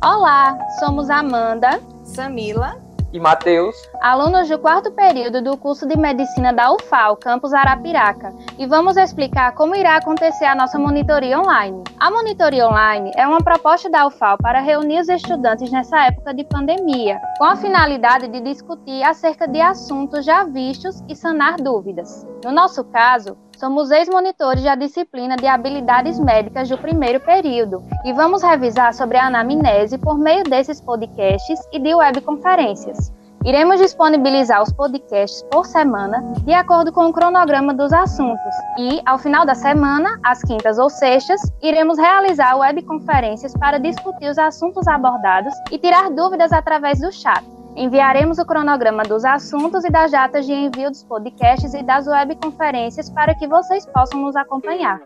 Olá, somos Amanda, Samila e Matheus, alunos do quarto período do curso de Medicina da UFAL, campus Arapiraca, e vamos explicar como irá acontecer a nossa monitoria online. A monitoria online é uma proposta da UFAL para reunir os estudantes nessa época de pandemia, com a finalidade de discutir acerca de assuntos já vistos e sanar dúvidas. No nosso caso, Somos ex-monitores da disciplina de habilidades médicas do primeiro período e vamos revisar sobre a anamnese por meio desses podcasts e de webconferências. Iremos disponibilizar os podcasts por semana, de acordo com o cronograma dos assuntos, e, ao final da semana, às quintas ou sextas, iremos realizar webconferências para discutir os assuntos abordados e tirar dúvidas através do chat. Enviaremos o cronograma dos assuntos e das datas de envio dos podcasts e das webconferências para que vocês possam nos acompanhar.